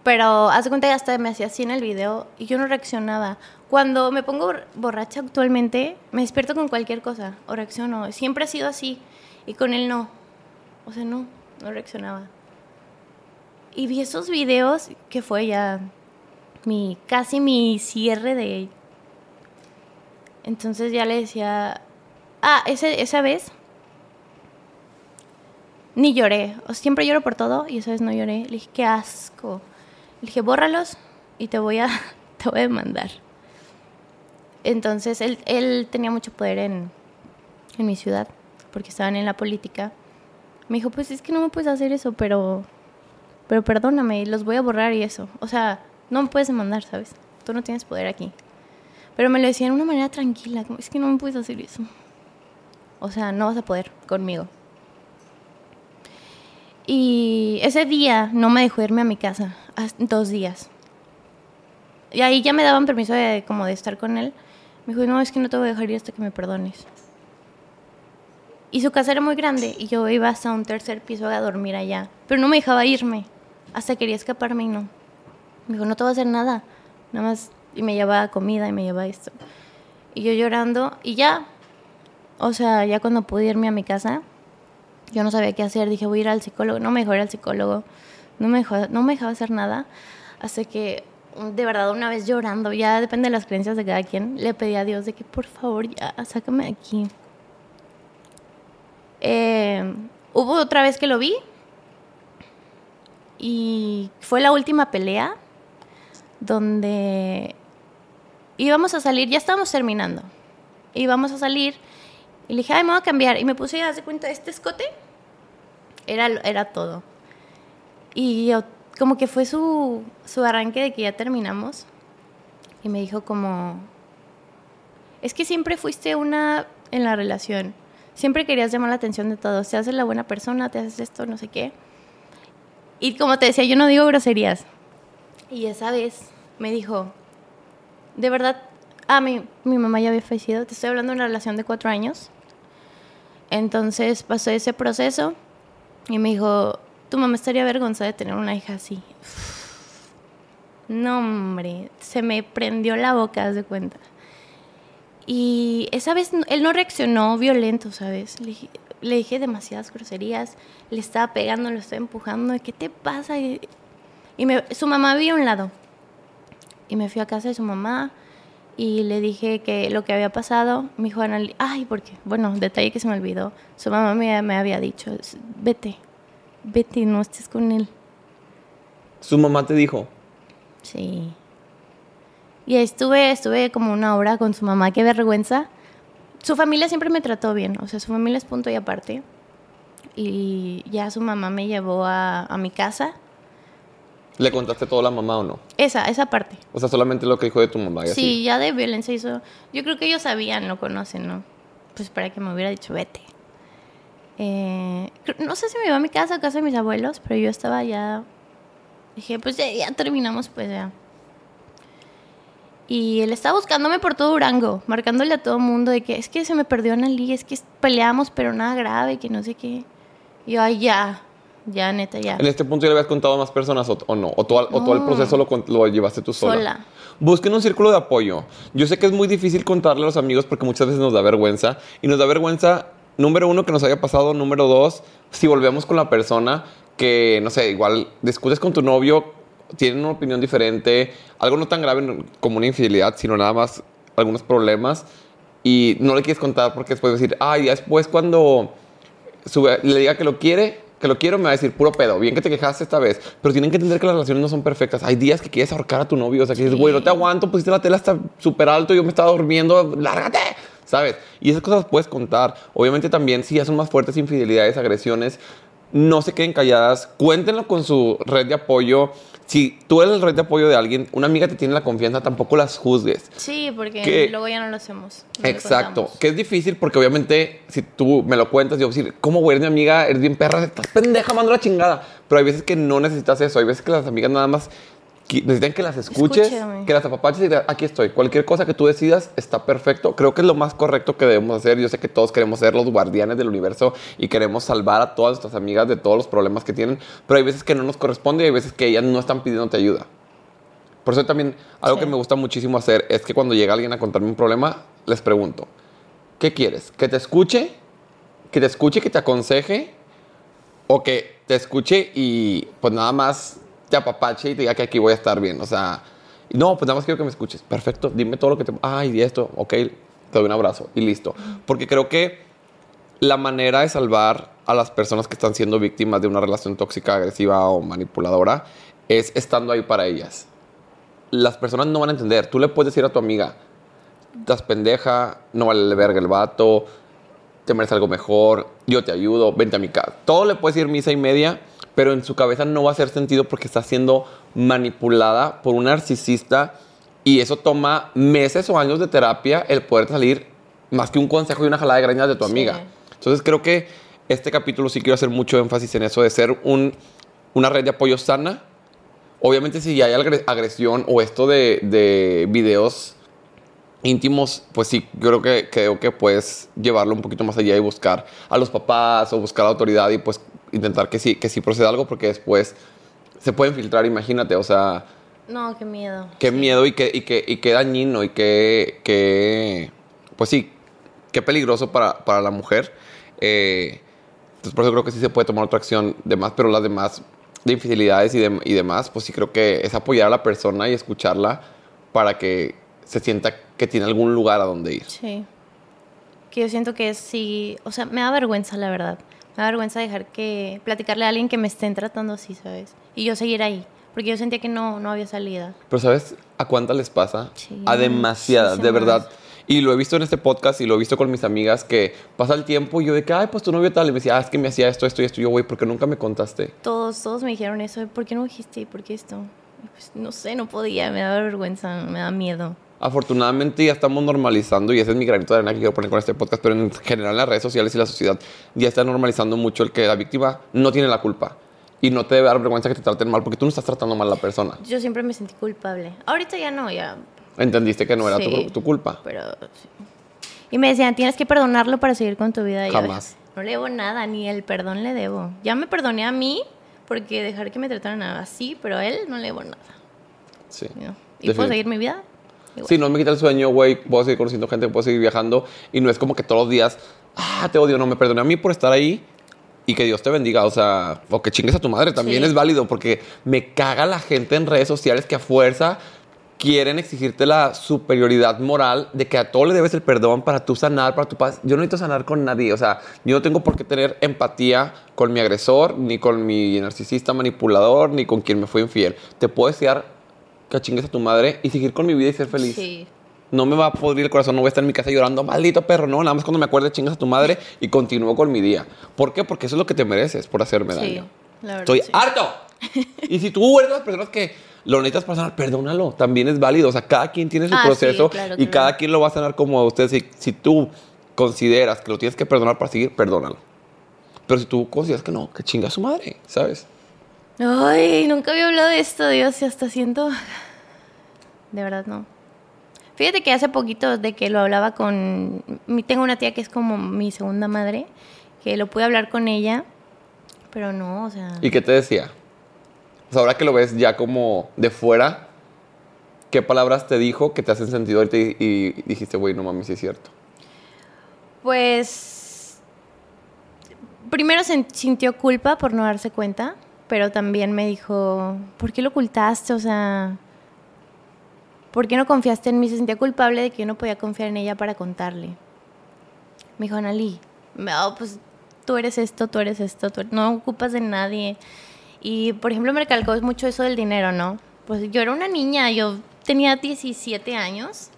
Pero hace cuenta que hasta me hacía así en el video y yo no reaccionaba. Cuando me pongo bor- borracha actualmente, me despierto con cualquier cosa o reacciono. Siempre ha sido así y con él no. O sea, no, no reaccionaba. Y vi esos videos que fue ya mi casi mi cierre de entonces ya le decía ah ese, esa vez ni lloré o siempre lloro por todo y esa vez no lloré le dije qué asco le dije bórralos y te voy a te voy a demandar entonces él, él tenía mucho poder en, en mi ciudad porque estaban en la política me dijo pues es que no me puedes hacer eso pero pero perdóname, los voy a borrar y eso. O sea, no me puedes demandar, ¿sabes? Tú no tienes poder aquí. Pero me lo decía de una manera tranquila, como, es que no me puedes hacer eso. O sea, no vas a poder conmigo. Y ese día no me dejó irme a mi casa, dos días. Y ahí ya me daban permiso de, como de estar con él. Me dijo, no, es que no te voy a dejar ir hasta que me perdones. Y su casa era muy grande y yo iba hasta un tercer piso a dormir allá. Pero no me dejaba irme. Hasta quería escaparme y no. Me dijo, no te voy a hacer nada. Nada más. Y me llevaba comida y me llevaba esto. Y yo llorando y ya. O sea, ya cuando pude irme a mi casa, yo no sabía qué hacer. Dije, voy a ir al psicólogo. No me dejó ir al psicólogo. No me no me dejaba hacer nada. Hasta que, de verdad, una vez llorando, ya depende de las creencias de cada quien, le pedí a Dios de que por favor ya, sácame de aquí. Eh, hubo otra vez que lo vi. Y fue la última pelea donde íbamos a salir, ya estábamos terminando. Íbamos a salir y le dije, ay, me voy a cambiar. Y me puse, ya de cuenta, este escote era, era todo. Y yo, como que fue su, su arranque de que ya terminamos. Y me dijo como, es que siempre fuiste una en la relación. Siempre querías llamar la atención de todos. Te haces la buena persona, te haces esto, no sé qué. Y como te decía, yo no digo groserías. Y esa vez me dijo, de verdad, ah, mi, mi mamá ya había fallecido. Te estoy hablando de una relación de cuatro años. Entonces pasó ese proceso y me dijo, tu mamá estaría avergonzada de tener una hija así. No, hombre, se me prendió la boca, de cuenta. Y esa vez él no reaccionó violento, ¿sabes? Le dije, le dije demasiadas groserías, le estaba pegando, lo estaba empujando, ¿qué te pasa? Y, me, su mamá vio a un lado. Y me fui a casa de su mamá y le dije que lo que había pasado, me dijo, ay, porque, bueno, detalle que se me olvidó, su mamá me había dicho, vete, vete, no estés con él. ¿Su mamá te dijo? Sí. Y estuve, estuve como una hora con su mamá, qué vergüenza. Su familia siempre me trató bien, o sea, su familia es punto y aparte. Y ya su mamá me llevó a, a mi casa. ¿Le contaste todo a la mamá o no? Esa, esa parte. O sea, solamente lo que dijo de tu mamá. Y sí, ya de violencia hizo. Yo creo que ellos sabían, lo conocen, ¿no? Pues para que me hubiera dicho, vete. Eh, no sé si me iba a mi casa, a casa de mis abuelos, pero yo estaba ya. Dije, pues ya, ya terminamos, pues ya. Y él estaba buscándome por todo Durango, marcándole a todo mundo de que es que se me perdió Analí, es que peleamos, pero nada grave, que no sé qué. Y yo, ay, ya, ya, neta, ya. ¿En este punto ya le habías contado a más personas o, no? ¿O todo, o todo el proceso lo, lo, llevaste tú sola? Sola. Busquen un círculo de apoyo. Yo sé que es muy difícil contarle a los amigos porque muchas veces nos da vergüenza. Y nos da vergüenza, número uno, que nos haya pasado. Número dos, si volvemos con la persona que, no sé, igual discutes con tu novio tienen una opinión diferente, algo no tan grave como una infidelidad, sino nada más algunos problemas y no le quieres contar porque después decir, ay, después cuando le diga que lo quiere, que lo quiero, me va a decir puro pedo. Bien que te quejaste esta vez, pero tienen que entender que las relaciones no son perfectas. Hay días que quieres ahorcar a tu novio, o sea, que dices, güey, no te aguanto, pusiste la tela hasta súper alto, yo me estaba durmiendo, lárgate, ¿sabes? Y esas cosas puedes contar. Obviamente también, si ya son más fuertes infidelidades, agresiones, no se queden calladas, cuéntenlo con su red de apoyo si tú eres el red de apoyo de alguien, una amiga te tiene la confianza, tampoco las juzgues. Sí, porque luego ya no lo hacemos. exacto. Que es difícil porque obviamente si tú me lo cuentas, yo voy a decir, ¿cómo güey, mi amiga? Eres bien perra, estás pendeja, mando la chingada. Pero hay veces que no necesitas eso. Hay veces que las amigas nada más necesitan que las escuches, que las apapaches y aquí estoy. Cualquier cosa que tú decidas está perfecto. Creo que es lo más correcto que debemos hacer. Yo sé que todos queremos ser los guardianes del universo y queremos salvar a todas nuestras amigas de todos los problemas que tienen, pero hay veces que no nos corresponde y hay veces que ellas no están pidiéndote ayuda. Por eso también algo que me gusta muchísimo hacer es que cuando llega alguien a contarme un problema, les pregunto, ¿qué quieres? ¿Que te escuche? ¿Que te escuche, que te aconseje? ¿O que te escuche y pues nada más te apapache y te diga que aquí voy a estar bien. O sea, no, pues nada más quiero que me escuches. Perfecto, dime todo lo que te... Ay, y esto, ok, te doy un abrazo y listo. Porque creo que la manera de salvar a las personas que están siendo víctimas de una relación tóxica, agresiva o manipuladora es estando ahí para ellas. Las personas no van a entender. Tú le puedes decir a tu amiga, estás pendeja, no vale verga el vato, te mereces algo mejor, yo te ayudo, vente a mi casa. Todo le puedes decir misa y media pero en su cabeza no va a hacer sentido porque está siendo manipulada por un narcisista y eso toma meses o años de terapia el poder salir más que un consejo y una jalada de greñas de tu amiga. Entonces creo que este capítulo sí quiero hacer mucho énfasis en eso de ser un, una red de apoyo sana. Obviamente si hay agresión o esto de, de videos íntimos, pues sí, creo que creo que puedes llevarlo un poquito más allá y buscar a los papás o buscar a la autoridad y pues intentar que sí, que sí proceda algo porque después se pueden filtrar, imagínate, o sea... No, qué miedo. Qué miedo y qué, y, qué, y qué dañino y qué, qué, pues sí, qué peligroso para, para la mujer. Eh, entonces por eso creo que sí se puede tomar otra acción de más, pero las demás de infidelidades y, de- y demás, pues sí creo que es apoyar a la persona y escucharla para que se sienta que tiene algún lugar a donde ir. Sí. Que yo siento que sí, o sea, me da vergüenza, la verdad. Me da vergüenza dejar que platicarle a alguien que me estén tratando así, ¿sabes? Y yo seguir ahí, porque yo sentía que no, no había salida. Pero ¿sabes a cuántas les pasa? Sí, a demasiadas, de verdad. Y lo he visto en este podcast y lo he visto con mis amigas que pasa el tiempo y yo de que, ay, pues tu novio tal. Y me decía, ah, es que me hacía esto, esto y esto. Y yo, güey, ¿por qué nunca me contaste? Todos, todos me dijeron eso, ¿por qué no dijiste? ¿Y por qué esto? Pues, no sé, no podía, me daba vergüenza, me da miedo. Afortunadamente ya estamos normalizando, y ese es mi granito de arena que quiero poner con este podcast, pero en general en las redes sociales y la sociedad ya está normalizando mucho el que la víctima no tiene la culpa. Y no te debe dar vergüenza que te traten mal, porque tú no estás tratando mal a la persona. Yo siempre me sentí culpable. Ahorita ya no, ya, Entendiste que no era tu- Sí. tu, culpa. pero sí. Y me decían, tienes que perdonarlo para seguir con tu vida. Y yo, Jamás. no le debo nada, ni el perdón le debo. Ya me perdoné a mí porque dejar que me trataran así, pero a él no le debo nada. Sí. ¿no? Y puedo seguir mi vida. Sí, no me quita el sueño, güey. Puedo seguir conociendo gente, puedo seguir viajando. Y no es como que todos los días, ah, te odio. No, me perdoné a mí por estar ahí. Y que Dios te bendiga. O sea, o que chingues a tu madre también Sí. es válido. Porque me caga la gente en redes sociales que a fuerza quieren exigirte la superioridad moral de que a todo le debes el perdón para tú sanar, para tu paz. Yo no necesito sanar con nadie. O sea, yo no tengo por qué tener empatía con mi agresor, ni con mi narcisista manipulador, ni con quien me fue infiel. Te puedo desear que chingues a tu madre y seguir con mi vida y ser feliz. Sí. No me va a podrir el corazón, no voy a estar en mi casa llorando, maldito perro, no, nada más cuando me acuerde chingas a tu madre y continúo con mi día. ¿Por qué? Porque eso es lo que te mereces por hacerme Sí, daño. la verdad. Estoy sí. harto. y si tú eres de las personas que lo necesitas para sanar, perdónalo, también es válido. O sea, cada quien tiene su Ah, sí, proceso claro, y claro. cada quien lo va a sanar como a usted. Si, si tú consideras que lo tienes que perdonar para seguir, perdónalo. Pero si tú consideras que no, que chinga a su madre, ¿sabes? Ay, nunca había hablado de esto, Dios, y hasta siento... De verdad, no. Fíjate que hace poquito de que lo hablaba con... Tengo una tía que es como mi segunda madre, que lo pude hablar con ella, pero no, o sea... ¿Y qué te decía? O sea, ahora que lo ves ya como de fuera, ¿qué palabras te dijo que te hacen sentido ahorita y, y dijiste, güey, no mames, sí es cierto? Pues primero sen- sintió culpa por no darse cuenta, pero también me dijo, ¿por qué lo ocultaste? O sea, ¿por qué no confiaste en mí? Se sentía culpable de que yo no podía confiar en ella para contarle. Me dijo, Analí, no, pues tú eres esto, tú eres esto, tú eres- no ocupas de nadie. Y, por ejemplo, me recalcó mucho eso del dinero, ¿no? Pues yo era una niña, yo tenía 17 años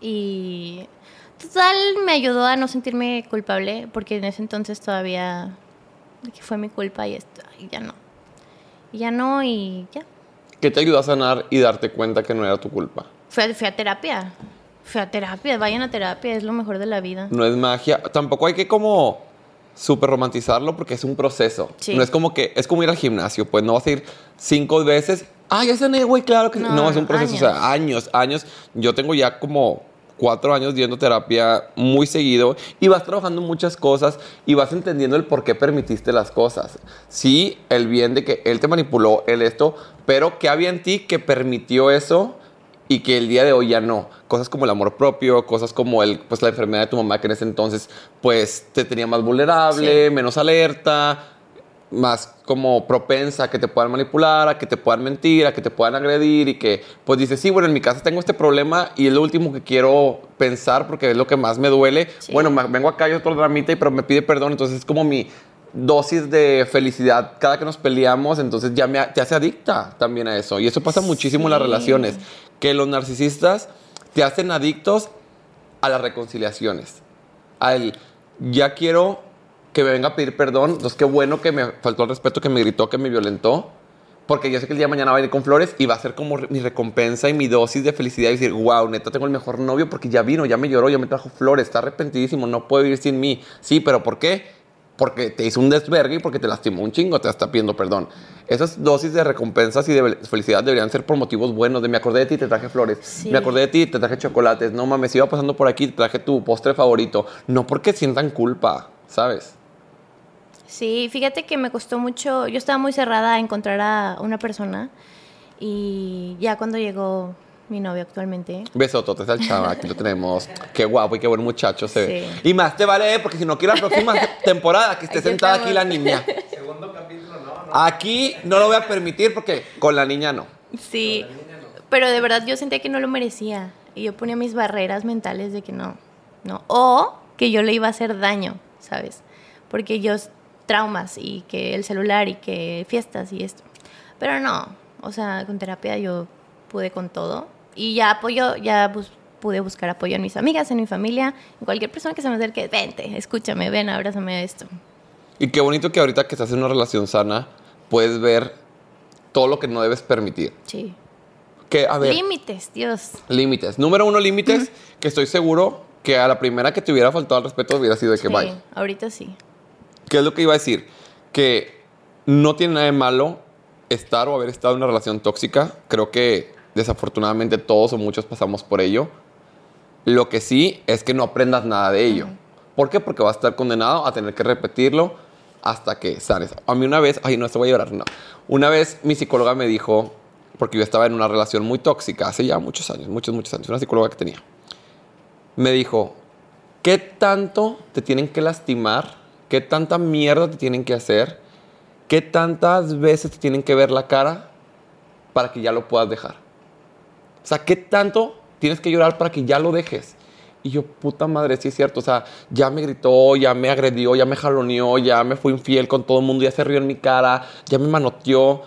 y total me ayudó a no sentirme culpable porque en ese entonces todavía que fue mi culpa y esto, y ya no. Y ya no y ya. ¿Qué te ayudó a sanar y darte cuenta que no era tu culpa? Fui a, fui a terapia. Fui a terapia, vayan a terapia, es lo mejor de la vida. No es magia. Tampoco hay que como súper romantizarlo porque es un proceso. Sí. No es como que, es como ir al gimnasio, pues no vas a ir cinco veces. Ah, ya cené, güey, claro que sí". No, no. es un proceso, o sea, años, años. Yo tengo ya como cuatro años yendo terapia muy seguido y vas trabajando muchas cosas y vas entendiendo el por qué permitiste las cosas. Sí, el bien de que él te manipuló, él esto, pero ¿qué había en ti que permitió eso? y que el día de hoy ya no. Cosas como el amor propio, cosas como el, pues, la enfermedad de tu mamá que en ese entonces pues te tenía más vulnerable, Sí. menos alerta, más como propensa a que te puedan manipular, a que te puedan mentir, a que te puedan agredir y que pues dices, sí, bueno, en mi casa tengo este problema y es lo último que quiero pensar porque es lo que más me duele. Sí. Bueno, vengo acá y otro dramita y pero me pide perdón, entonces es como mi dosis de felicidad cada que nos peleamos, entonces ya me, te hace adicta también a eso. Y eso pasa muchísimo en las Sí. relaciones, que los narcisistas te hacen adictos a las reconciliaciones. Al ya quiero que me venga a pedir perdón, entonces qué bueno que me faltó el respeto, que me gritó, que me violentó, porque yo sé que el día de mañana va a venir con flores y va a ser como mi recompensa y mi dosis de felicidad y decir, wow, neta, tengo el mejor novio porque ya vino, ya me lloró, ya me trajo flores, está arrepentidísimo, no puede vivir sin mí. Sí, pero ¿por qué? Porque te hizo un desvergue y porque te lastimó un chingo, te está pidiendo perdón. Esas dosis de recompensas y de felicidad deberían ser por motivos buenos, de me acordé de ti, te traje flores, Sí. me acordé de ti, te traje chocolates, no mames, iba pasando por aquí, te traje tu postre favorito, no porque sientan culpa, ¿sabes? Sí, fíjate que me costó mucho, yo estaba muy cerrada a encontrar a una persona y ya cuando llegó mi novio actualmente, Besototes al chava, aquí lo tenemos. Qué guapo y qué buen muchacho se ve. Y más te vale, porque si no quiero la próxima temporada que esté sentada aquí la niña. Segundo capítulo, no, no. Aquí no lo voy a permitir porque con la niña no. Sí, pero de verdad yo sentía que no lo merecía. Y yo ponía mis barreras mentales de que no, no. O que yo le iba a hacer daño, ¿sabes? Porque yo traumas y que el celular y que fiestas y esto. Pero no, o sea, con terapia yo pude con todo. Y ya apoyo, ya pude buscar apoyo en mis amigas, en mi familia, en cualquier persona que se me acerque, vente, escúchame, ven, abrázame esto. Y qué bonito que ahorita que estás en una relación sana, puedes ver todo lo que no debes permitir. Sí. Que, a ver, Límites, Dios. límites. Número uno, límites, que estoy seguro que a la primera que te hubiera faltado al respeto hubiera sido de que Sí, bye. ahorita sí. ¿Qué es lo que iba a decir? Que no tiene nada de malo estar o haber estado en una relación tóxica. Creo que desafortunadamente todos o muchos pasamos por ello. Lo que sí es que no aprendas nada de ello. ¿Por qué? Porque vas a estar condenado a tener que repetirlo hasta que sanes. A mí una vez, ay no, se voy a llorar, no. Una vez mi psicóloga me dijo, porque yo estaba en una relación muy tóxica hace ya muchos años, muchos, muchos años, una psicóloga que tenía. Me dijo, ¿qué tanto te tienen que lastimar? ¿Qué tanta mierda te tienen que hacer? ¿Qué tantas veces te tienen que ver la cara para que ya lo puedas dejar? O sea, ¿qué tanto tienes que llorar para que ya lo dejes? Y yo, puta madre, sí es cierto. O sea, ya me gritó, ya me agredió, ya me jaloneó, ya me fue infiel con todo el mundo, ya se rió en mi cara, ya me manoteó.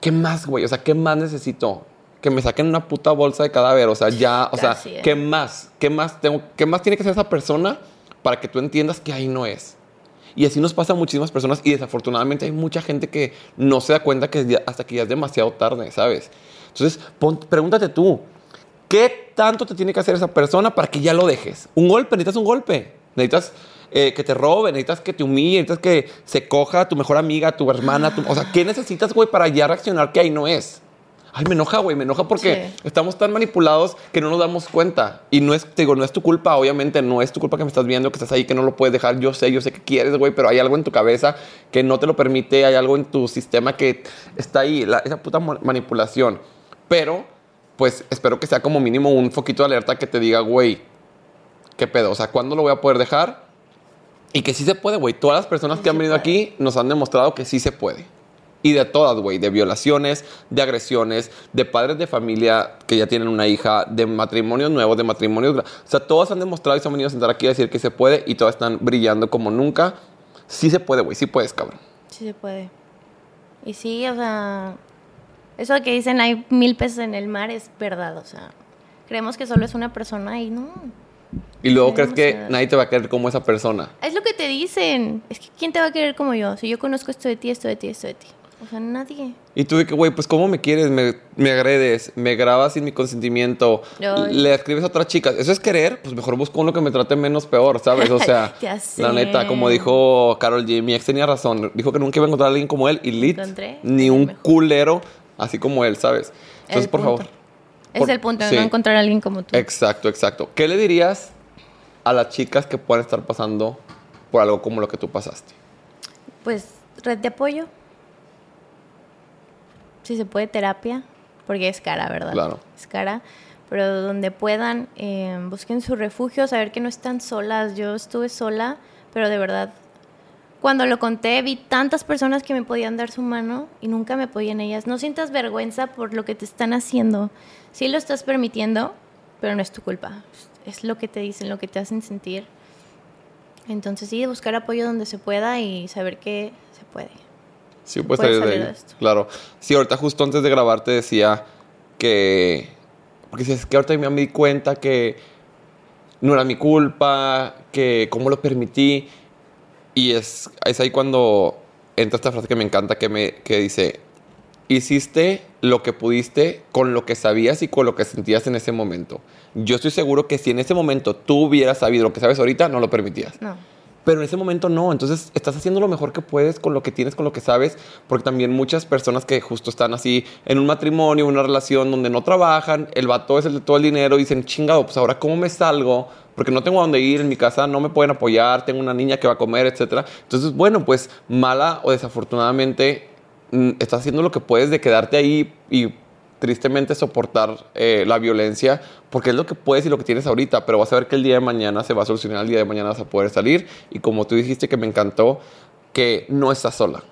¿Qué más, güey? O sea, ¿qué más necesito? Que me saquen una puta bolsa de cadáver. O sea, ya, o sea, ¿eh? ¿qué más? ¿Qué más, tengo, ¿Qué más tiene que hacer esa persona para que tú entiendas que ahí no es? Y así nos pasa a muchísimas personas y desafortunadamente hay mucha gente que no se da cuenta que hasta que ya es demasiado tarde, ¿sabes? Entonces, pregúntate tú, ¿qué tanto te tiene que hacer esa persona para que ya lo dejes? Un golpe, necesitas un golpe. Necesitas eh, que te robe, necesitas que te humille, necesitas que se coja tu mejor amiga, tu hermana, tu- o sea, ¿qué necesitas, güey, para ya reaccionar que ahí no es? Ay, me enoja, güey, me enoja porque Sí. estamos tan manipulados que no nos damos cuenta. Y no es, te digo, no es tu culpa, obviamente, no es tu culpa que me estás viendo, que estás ahí, que no lo puedes dejar. Yo sé, yo sé que quieres, güey, pero hay algo en tu cabeza que no te lo permite, hay algo en tu sistema que está ahí, la- esa puta ma- manipulación. Pero, pues, espero que sea como mínimo un foquito de alerta que te diga, güey, ¿qué pedo? O sea, ¿cuándo lo voy a poder dejar? Y que sí se puede, güey. Todas las personas Sí que han venido puede. aquí nos han demostrado que sí se puede. Y de todas, güey, de violaciones, de agresiones, de padres de familia que ya tienen una hija, de matrimonios nuevos, de matrimonios... O sea, todas han demostrado y se han venido a sentar aquí a decir que se puede y todas están brillando como nunca. Sí se puede, güey, sí puedes, cabrón. Sí se puede. Y sí, o sea, eso de que dicen hay mil peces en el mar es verdad, o sea, creemos que solo es una persona y no. Y luego crees que nadie te va a querer como esa persona. Es lo que te dicen. Es que ¿quién te va a querer como yo? Si yo conozco esto de ti, esto de ti, esto de ti. O sea, nadie. Y tú de que, güey, pues ¿cómo me quieres? Me, me agredes, me grabas sin mi consentimiento, Ay. le escribes a otras chicas. ¿Eso es querer? Pues mejor busco uno que me trate menos peor, ¿sabes? O sea, la neta, como dijo Carol G, mi ex tenía razón. Dijo que nunca iba a encontrar a alguien como él y lit, ni un mejor. culero así como él, ¿sabes? Entonces, El por punto. favor. Es Por- el punto de sí. no encontrar a alguien como tú. Exacto, exacto. ¿Qué le dirías a las chicas que puedan estar pasando por algo como lo que tú pasaste? Pues red de apoyo. Si se puede, terapia, porque es cara, ¿verdad? Claro. Es cara. Pero donde puedan, eh, busquen su refugio, saber que no están solas. Yo estuve sola, pero de verdad, cuando lo conté, vi tantas personas que me podían dar su mano y nunca me apoyé en ellas. No sientas vergüenza por lo que te están haciendo. Sí lo estás permitiendo, pero no es tu culpa. Es lo que te dicen, lo que te hacen sentir. Entonces sí, buscar apoyo donde se pueda y saber que se puede. Sí, Se puedes puede salir de esto. Claro. Sí, ahorita justo antes de grabar te decía que... Porque si es que ahorita me di cuenta que no era mi culpa, que cómo lo permití. Y es, es ahí cuando entra esta frase que me encanta que, me, que dice, hiciste lo que pudiste con lo que sabías y con lo que sentías en ese momento. Yo estoy seguro que si en ese momento tú hubieras sabido lo que sabes ahorita, no lo permitías. No. Pero en ese momento no, entonces estás haciendo lo mejor que puedes con lo que tienes, con lo que sabes, porque también muchas personas que justo están así en un matrimonio, una relación donde no trabajan, el vato es el de todo el dinero, dicen, chingado, pues ahora cómo me salgo, porque no tengo a dónde ir, en mi casa no me pueden apoyar, tengo una niña que va a comer, etcétera. Entonces, bueno, pues mala o desafortunadamente mm, estás haciendo lo que puedes de quedarte ahí y tristemente soportar eh, la violencia, porque es lo que puedes y lo que tienes ahorita, pero vas a ver que el día de mañana se va a solucionar, el día de mañana vas a poder salir y como tú dijiste que me encantó, que no estás sola.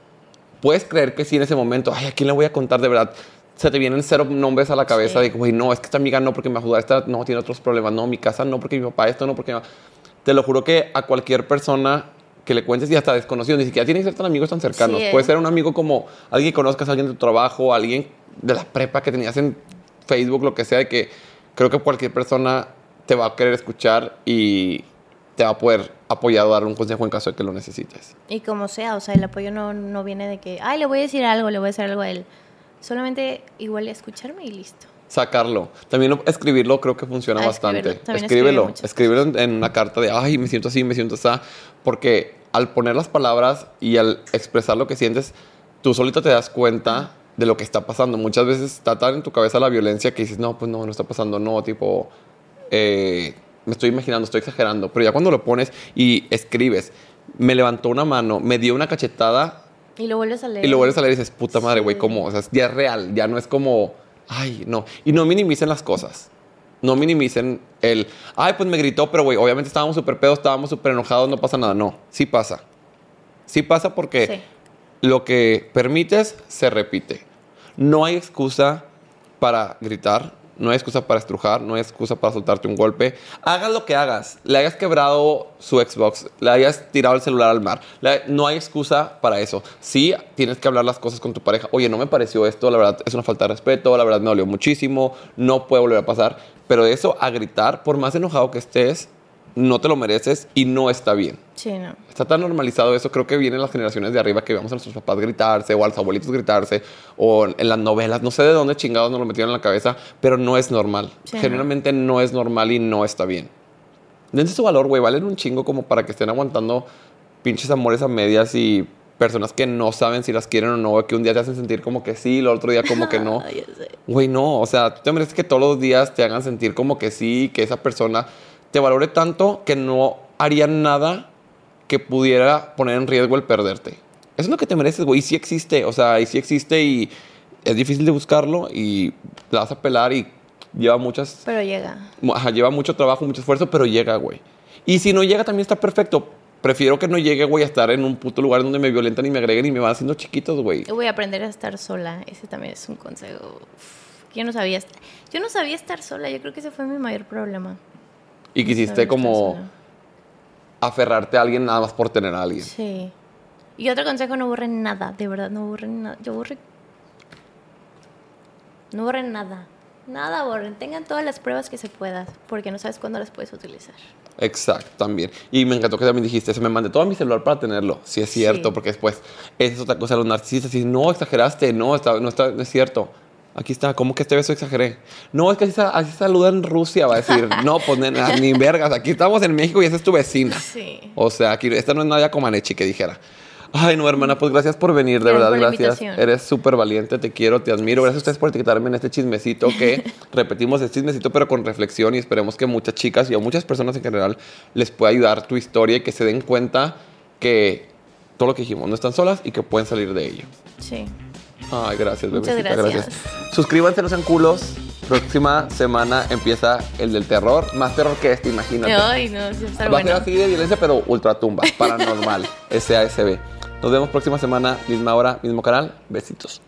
puedes creer que sí en ese momento, ay, ¿a quién le voy a contar de verdad? Se te vienen cero nombres a la cabeza Sí. de, güey, no, es que esta amiga no porque me va a ayudar, esta no tiene otros problemas, no, mi casa no porque mi papá esto, no porque mi Te lo juro que a cualquier persona que le cuentes y hasta desconocido, ni siquiera tienen que ser tan amigos tan cercanos. Sí, eh. Puede ser un amigo como alguien que conozcas, alguien de tu trabajo, alguien de la prepa que tenías en Facebook, lo que sea, de que creo que cualquier persona te va a querer escuchar y te va a poder apoyar o dar un consejo en caso de que lo necesites. Y como sea, o sea, el apoyo no, no viene de que, ay, le voy a decir algo, le voy a decir algo a él. Solamente igual escucharme y listo. Sacarlo. También lo- escribirlo creo que funciona Ah, bastante. Escríbelo. Escríbelo en, en una carta de, ay, me siento así, me siento así. Porque al poner las palabras y al expresar lo que sientes, tú solito te das cuenta de lo que está pasando. Muchas veces está tan en tu cabeza la violencia que dices, no, pues no, no está pasando, no, tipo, eh, me estoy imaginando, estoy exagerando. Pero ya cuando lo pones y escribes, me levantó una mano, me dio una cachetada Y lo vuelves a leer. y lo vuelves a leer y dices, puta madre, güey, Sí. ¿cómo? O sea, ya es real, ya no es como, ay, no. Y no minimicen las cosas. No minimicen el, ay, pues me gritó, pero güey, obviamente estábamos súper pedos, estábamos súper enojados, no pasa nada. No, sí pasa. Sí pasa porque Sí. Lo que permites se repite. No hay excusa para gritar, no hay excusa para estrujar, no hay excusa para soltarte un golpe. Hagas lo que hagas, le hayas quebrado su Xbox, le hayas tirado el celular al mar, no hay excusa para eso. Sí, tienes que hablar las cosas con tu pareja. Oye, no me pareció esto, la verdad es una falta de respeto, la verdad me dolió muchísimo, no puede volver a pasar. Pero eso a gritar, por más enojado que estés, no te lo mereces y no está bien. Sí, no. Está tan normalizado eso, creo que vienen las generaciones de arriba que vemos a nuestros papás gritarse o a los abuelitos gritarse o en las novelas, no sé de dónde chingados nos lo metieron en la cabeza, pero no es normal. Sí, Generalmente no. es normal y no está bien. Dense su valor, güey, valen un chingo como para que estén aguantando pinches amores a medias y personas que no saben si las quieren o no, que un día te hacen sentir como que sí, el otro día como que no. Güey, no, o sea, tú te mereces que todos los días te hagan sentir como que sí, que esa persona te valore tanto que no haría nada que pudiera poner en riesgo el perderte. Eso es lo que te mereces, güey, y sí existe, o sea, y sí existe y es difícil de buscarlo y la vas a pelar y lleva muchas, Pero llega. ajá, lleva mucho trabajo, mucho esfuerzo, pero llega, güey. Y si no llega también está perfecto. Prefiero que no llegue, güey, a estar en un puto lugar donde me violentan y me agreguen y me van haciendo chiquitos, güey. Yo voy a aprender a estar sola. Ese también es un consejo. Uf, Yo no sabía yo no sabía estar sola. Yo creo que ese fue mi mayor problema. Y quisiste como aferrarte a alguien nada más por tener a alguien. Sí. Y otro consejo, no borren nada. De verdad, no borren nada. Yo borré... No borren nada. Nada borren. Tengan todas las pruebas que se puedan. Porque no sabes cuándo las puedes utilizar. Exacto, también. Y me encantó que también dijiste, se me mandé todo a mi celular para tenerlo. Sí, es cierto, Sí. porque después, esa es otra cosa, los narcisistas dicen, no, exageraste, no, está, no, está, no es cierto. Aquí está, ¿cómo que este beso exageré? No, es que así, así saluda en Rusia, va a decir. No, pues nena, ni vergas, aquí estamos en México y esa es tu vecina. Sí. O sea, aquí, esta no es Nadia Comaneci que dijera. Ay, no, hermana, pues gracias por venir, de Gracias verdad, gracias. Eres súper valiente, te quiero, te admiro. Gracias a ustedes por etiquetarme en este chismecito que repetimos, es chismecito, pero con reflexión y esperemos que muchas chicas y a muchas personas en general les pueda ayudar tu historia y que se den cuenta que todo lo que dijimos no están solas y que pueden salir de ello. Sí. Ay, gracias, Muchas bebecita, gracias. Suscríbanse, no sean culos. Próxima semana empieza el del terror, más terror que este, imagínate. Ay, no, sí va Va a bueno. ser así de violencia, pero ultratumba, paranormal, SASB. Nos vemos próxima semana, misma hora, mismo canal. Besitos.